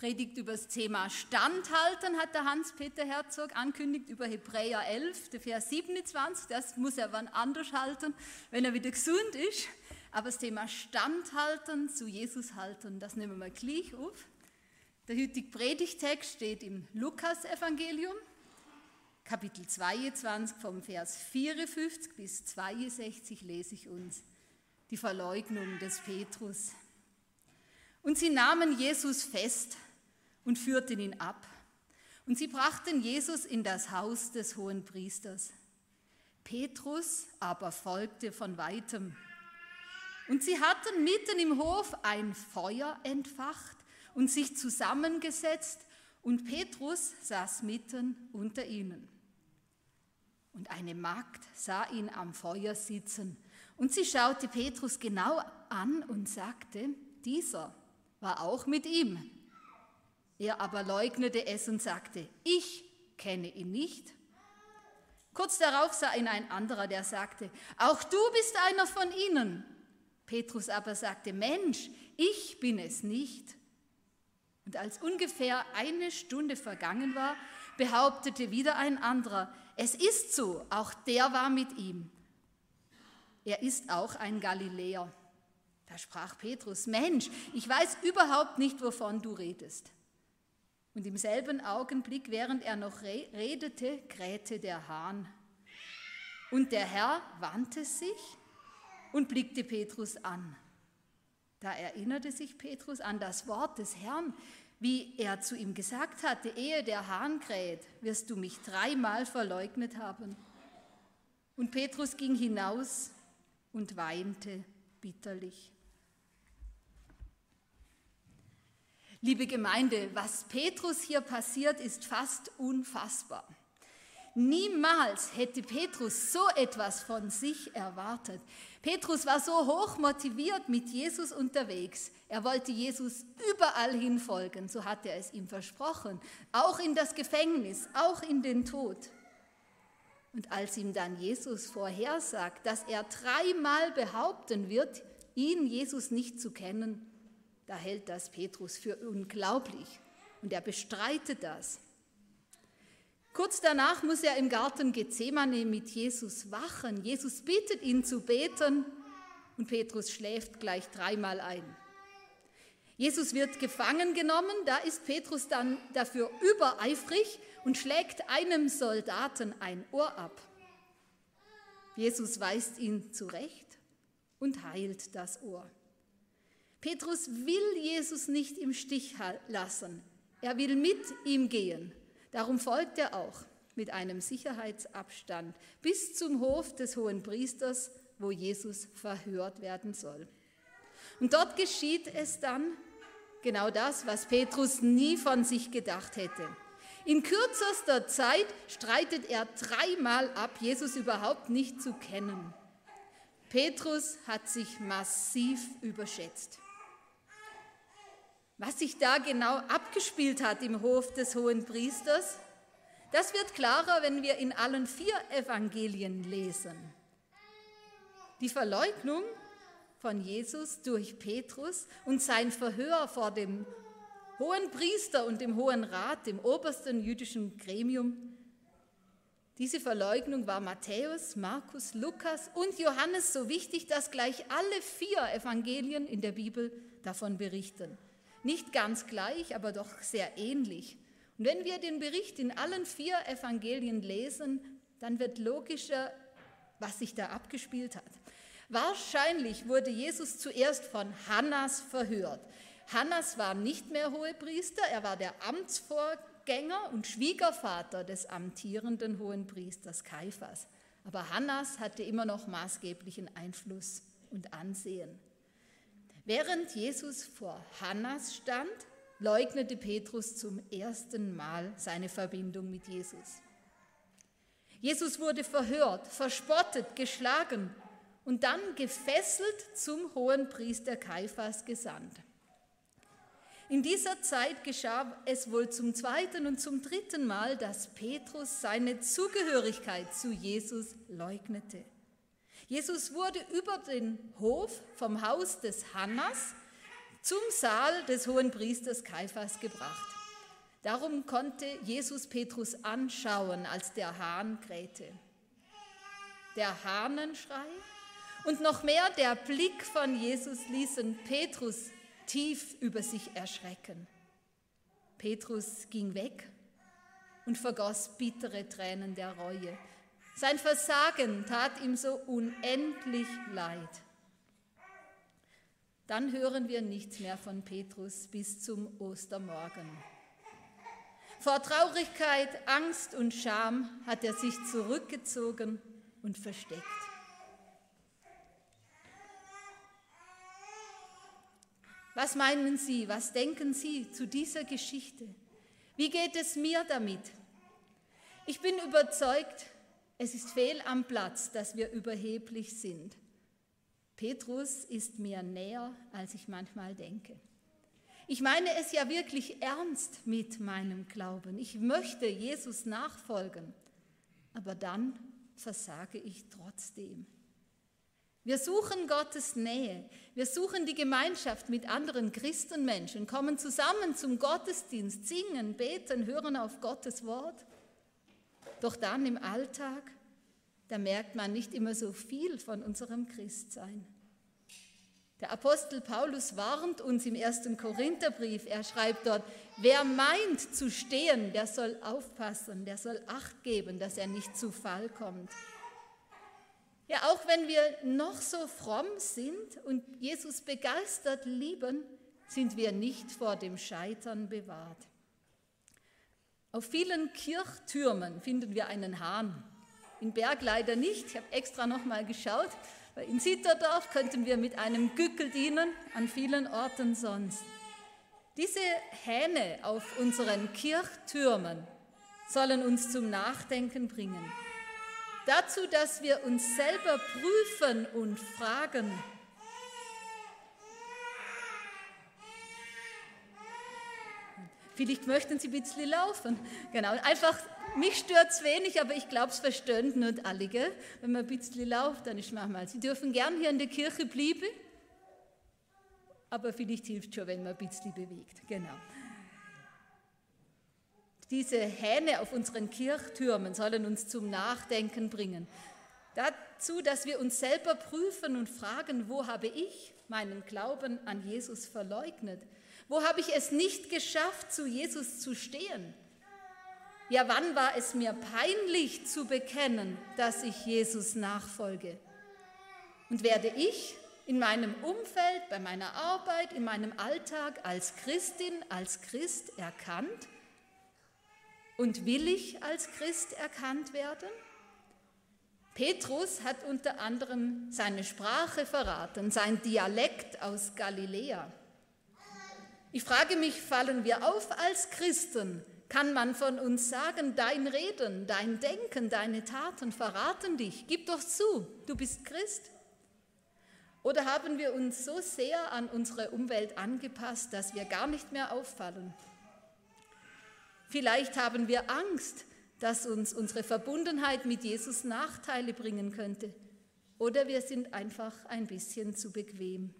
Predigt über das Thema Standhalten hat der Hans-Peter Herzog ankündigt über Hebräer 11, der Vers 27. Das muss er wann anders halten, wenn er wieder gesund ist. Aber das Thema Standhalten, zu Jesus halten, das nehmen wir gleich auf. Der heutige Predigtext steht im Lukas-Evangelium, Kapitel 22, vom Vers 54 bis 62 lese ich uns die Verleugnung des Petrus. Und sie nahmen Jesus fest und führten ihn ab. Und sie brachten Jesus in das Haus des hohen Priesters. Petrus aber folgte von weitem. Und sie hatten mitten im Hof ein Feuer entfacht und sich zusammengesetzt, und Petrus saß mitten unter ihnen. Und eine Magd sah ihn am Feuer sitzen, und sie schaute Petrus genau an und sagte, dieser war auch mit ihm. Er aber leugnete es und sagte, ich kenne ihn nicht. Kurz darauf sah ihn ein anderer, der sagte, auch du bist einer von ihnen. Petrus aber sagte, Mensch, ich bin es nicht. Und als ungefähr eine Stunde vergangen war, behauptete wieder ein anderer, es ist so, auch der war mit ihm. Er ist auch ein Galiläer. Da sprach Petrus, Mensch, ich weiß überhaupt nicht, wovon du redest. Und im selben Augenblick, während er noch redete, krähte der Hahn. Und der Herr wandte sich und blickte Petrus an. Da erinnerte sich Petrus an das Wort des Herrn, wie er zu ihm gesagt hatte, ehe der Hahn kräht, wirst du mich dreimal verleugnet haben. Und Petrus ging hinaus und weinte bitterlich. Liebe Gemeinde, was Petrus hier passiert, ist fast unfassbar. Niemals hätte Petrus so etwas von sich erwartet. Petrus war so hoch motiviert mit Jesus unterwegs. Er wollte Jesus überall hinfolgen, so hat er es ihm versprochen, auch in das Gefängnis, auch in den Tod. Und als ihm dann Jesus vorhersagt, dass er dreimal behaupten wird, ihn, Jesus, nicht zu kennen, da hält das Petrus für unglaublich und er bestreitet das. Kurz danach muss er im Garten Gethsemane mit Jesus wachen. Jesus bittet ihn zu beten und Petrus schläft gleich dreimal ein. Jesus wird gefangen genommen, da ist Petrus dann dafür übereifrig und schlägt einem Soldaten ein Ohr ab. Jesus weist ihn zurecht und heilt das Ohr. Petrus will Jesus nicht im Stich lassen. Er will mit ihm gehen. Darum folgt er auch mit einem Sicherheitsabstand bis zum Hof des hohen Priesters, wo Jesus verhört werden soll. Und dort geschieht es dann genau das, was Petrus nie von sich gedacht hätte. In kürzester Zeit streitet er dreimal ab, Jesus überhaupt nicht zu kennen. Petrus hat sich massiv überschätzt. Was sich da genau abgespielt hat im Hof des hohen Priesters, das wird klarer, wenn wir in allen vier Evangelien lesen. Die Verleugnung von Jesus durch Petrus und sein Verhör vor dem hohen Priester und dem hohen Rat, dem obersten jüdischen Gremium. Diese Verleugnung war Matthäus, Markus, Lukas und Johannes so wichtig, dass gleich alle vier Evangelien in der Bibel davon berichten. Nicht ganz gleich, aber doch sehr ähnlich. Und wenn wir den Bericht in allen vier Evangelien lesen, dann wird logischer, was sich da abgespielt hat. Wahrscheinlich wurde Jesus zuerst von Hannas verhört. Hannas war nicht mehr Hohepriester, er war der Amtsvorgänger und Schwiegervater des amtierenden Hohenpriesters Kaiphas. Aber Hannas hatte immer noch maßgeblichen Einfluss und Ansehen. Während Jesus vor Hannas stand, leugnete Petrus zum ersten Mal seine Verbindung mit Jesus. Jesus wurde verhört, verspottet, geschlagen und dann gefesselt zum hohen Priester Kaiphas gesandt. In dieser Zeit geschah es wohl zum zweiten und zum dritten Mal, dass Petrus seine Zugehörigkeit zu Jesus leugnete. Jesus wurde über den Hof vom Haus des Hannas zum Saal des hohen Priesters Kaiphas gebracht. Darum konnte Jesus Petrus anschauen, als der Hahn krähte. Der Hahnenschrei und noch mehr der Blick von Jesus ließen Petrus tief über sich erschrecken. Petrus ging weg und vergoss bittere Tränen der Reue. Sein Versagen tat ihm so unendlich leid. Dann hören wir nichts mehr von Petrus bis zum Ostermorgen. Vor Traurigkeit, Angst und Scham hat er sich zurückgezogen und versteckt. Was meinen Sie, was denken Sie zu dieser Geschichte? Wie geht es mir damit? Ich bin überzeugt, es ist fehl am Platz, dass wir überheblich sind. Petrus ist mir näher, als ich manchmal denke. Ich meine es ja wirklich ernst mit meinem Glauben. Ich möchte Jesus nachfolgen, aber dann versage ich trotzdem. Wir suchen Gottes Nähe, wir suchen die Gemeinschaft mit anderen Christenmenschen, kommen zusammen zum Gottesdienst, singen, beten, hören auf Gottes Wort. Doch dann im Alltag, da merkt man nicht immer so viel von unserem Christsein. Der Apostel Paulus warnt uns im ersten Korintherbrief. Er schreibt dort, wer meint zu stehen, der soll aufpassen, der soll Acht geben, dass er nicht zu Fall kommt. Ja, auch wenn wir noch so fromm sind und Jesus begeistert lieben, sind wir nicht vor dem Scheitern bewahrt. Auf vielen Kirchtürmen finden wir einen Hahn. In Berg leider nicht. Ich habe extra noch mal geschaut. In Sitterdorf könnten wir mit einem Gückel dienen, an vielen Orten sonst. Diese Hähne auf unseren Kirchtürmen sollen uns zum Nachdenken bringen. Dazu, dass wir uns selber prüfen und fragen, Vielleicht möchten Sie ein bisschen laufen. Genau, einfach, mich stört es wenig, aber ich glaube, es verstehen nicht alle. Gell? Wenn man ein bisschen läuft, dann ist manchmal. Sie dürfen gern hier in der Kirche bleiben, aber vielleicht hilft es schon, wenn man ein bisschen bewegt. Genau. Diese Hähne auf unseren Kirchtürmen sollen uns zum Nachdenken bringen. Dazu, dass wir uns selber prüfen und fragen, wo habe ich meinen Glauben an Jesus verleugnet? Wo habe ich es nicht geschafft, zu Jesus zu stehen? Ja, wann war es mir peinlich zu bekennen, dass ich Jesus nachfolge? Und werde ich in meinem Umfeld, bei meiner Arbeit, in meinem Alltag als Christin, als Christ erkannt? Und will ich als Christ erkannt werden? Petrus hat unter anderem seine Sprache verraten, sein Dialekt aus Galiläa. Ich frage mich, fallen wir auf als Christen? Kann man von uns sagen, dein Reden, dein Denken, deine Taten verraten dich? Gib doch zu, du bist Christ. Oder haben wir uns so sehr an unsere Umwelt angepasst, dass wir gar nicht mehr auffallen? Vielleicht haben wir Angst, dass uns unsere Verbundenheit mit Jesus Nachteile bringen könnte. Oder wir sind einfach ein bisschen zu bequem.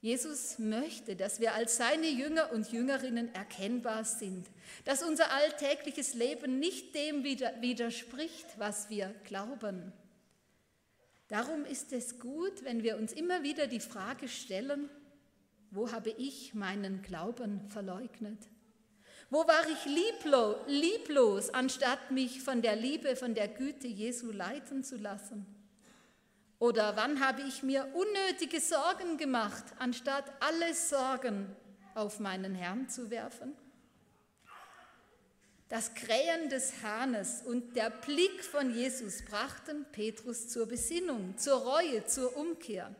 Jesus möchte, dass wir als seine Jünger und Jüngerinnen erkennbar sind, dass unser alltägliches Leben nicht dem widerspricht, was wir glauben. Darum ist es gut, wenn wir uns immer wieder die Frage stellen, wo habe ich meinen Glauben verleugnet? Wo war ich lieblos, lieblos, anstatt mich von der Liebe, von der Güte Jesu leiten zu lassen? Oder wann habe ich mir unnötige Sorgen gemacht, anstatt alle Sorgen auf meinen Herrn zu werfen? Das Krähen des Hahnes und der Blick von Jesus brachten Petrus zur Besinnung, zur Reue, zur Umkehr.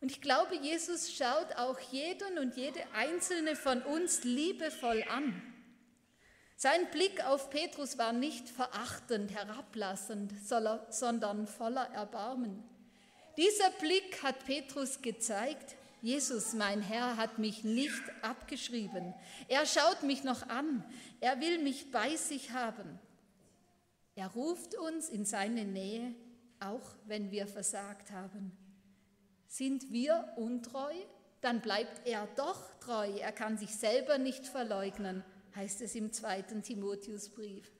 Und ich glaube, Jesus schaut auch jeden und jede einzelne von uns liebevoll an. Sein Blick auf Petrus war nicht verachtend, herablassend, sondern voller Erbarmen. Dieser Blick hat Petrus gezeigt, Jesus, mein Herr, hat mich nicht abgeschrieben. Er schaut mich noch an. Er will mich bei sich haben. Er ruft uns in seine Nähe, auch wenn wir versagt haben. Sind wir untreu? Dann bleibt er doch treu. Er kann sich selber nicht verleugnen, heißt es im zweiten Timotheusbrief.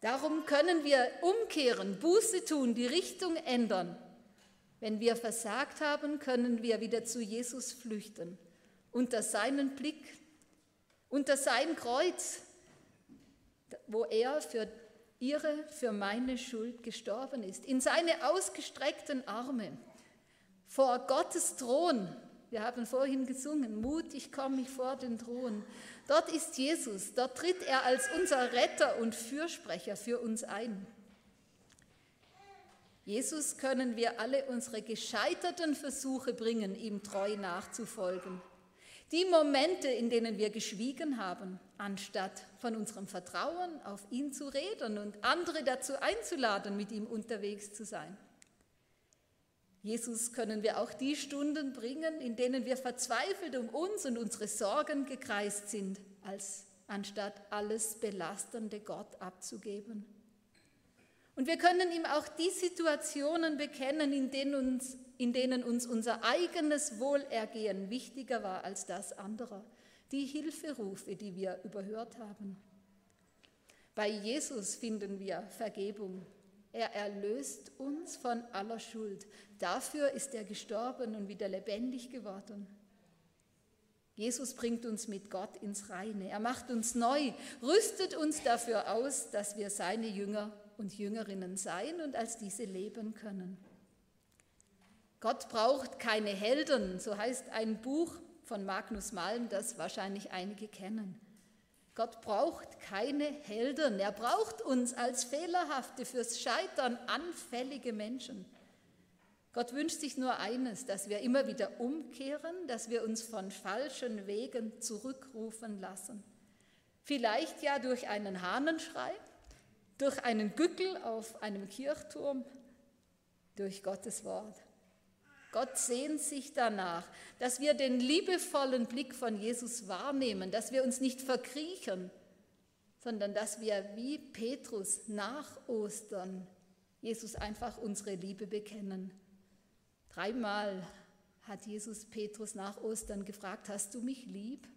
Darum können wir umkehren, Buße tun, die Richtung ändern. Wenn wir versagt haben, können wir wieder zu Jesus flüchten, unter seinen Blick, unter sein Kreuz, wo er für ihre, für meine Schuld gestorben ist, in seine ausgestreckten Arme, vor Gottes Thron. Wir haben vorhin gesungen, mutig komme ich vor den Thron. Dort ist Jesus, dort tritt er als unser Retter und Fürsprecher für uns ein. Jesus können wir alle unsere gescheiterten Versuche bringen, ihm treu nachzufolgen. Die Momente, in denen wir geschwiegen haben, anstatt von unserem Vertrauen auf ihn zu reden und andere dazu einzuladen, mit ihm unterwegs zu sein. Jesus können wir auch die Stunden bringen, in denen wir verzweifelt um uns und unsere Sorgen gekreist sind, als anstatt alles belastende Gott abzugeben. Und wir können ihm auch die Situationen bekennen, in denen uns, in denen uns unser eigenes Wohlergehen wichtiger war als das anderer, die Hilferufe, die wir überhört haben. Bei Jesus finden wir Vergebung, er erlöst uns von aller Schuld. Dafür ist er gestorben und wieder lebendig geworden. Jesus bringt uns mit Gott ins Reine. Er macht uns neu, rüstet uns dafür aus, dass wir seine Jünger und Jüngerinnen sein und als diese leben können. Gott braucht keine Helden, so heißt ein Buch von Magnus Malm, das wahrscheinlich einige kennen. Gott braucht keine Helden. Er braucht uns als fehlerhafte, fürs Scheitern anfällige Menschen. Gott wünscht sich nur eines, dass wir immer wieder umkehren, dass wir uns von falschen Wegen zurückrufen lassen. Vielleicht ja durch einen Hahnenschrei, durch einen Gückel auf einem Kirchturm, durch Gottes Wort. Gott sehnt sich danach, dass wir den liebevollen Blick von Jesus wahrnehmen, dass wir uns nicht verkriechen, sondern dass wir wie Petrus nach Ostern Jesus einfach unsere Liebe bekennen. Dreimal hat Jesus Petrus nach Ostern gefragt, hast du mich lieb?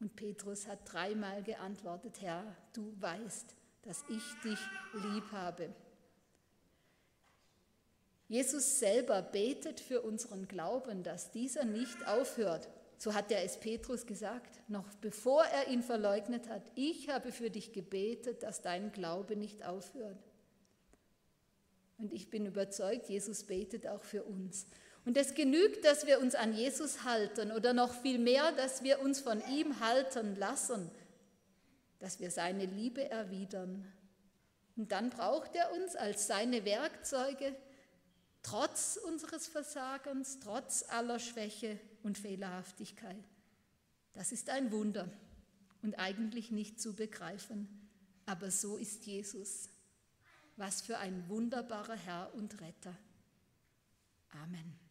Und Petrus hat dreimal geantwortet, Herr, du weißt, dass ich dich lieb habe. Jesus selber betet für unseren Glauben, dass dieser nicht aufhört. So hat er es Petrus gesagt, noch bevor er ihn verleugnet hat. Ich habe für dich gebetet, dass dein Glaube nicht aufhört. Und ich bin überzeugt, Jesus betet auch für uns. Und es genügt, dass wir uns an Jesus halten oder noch viel mehr, dass wir uns von ihm halten lassen, dass wir seine Liebe erwidern. Und dann braucht er uns als seine Werkzeuge, trotz unseres Versagens, trotz aller Schwäche und Fehlerhaftigkeit. Das ist ein Wunder und eigentlich nicht zu begreifen, aber so ist Jesus. Was für ein wunderbarer Herr und Retter. Amen.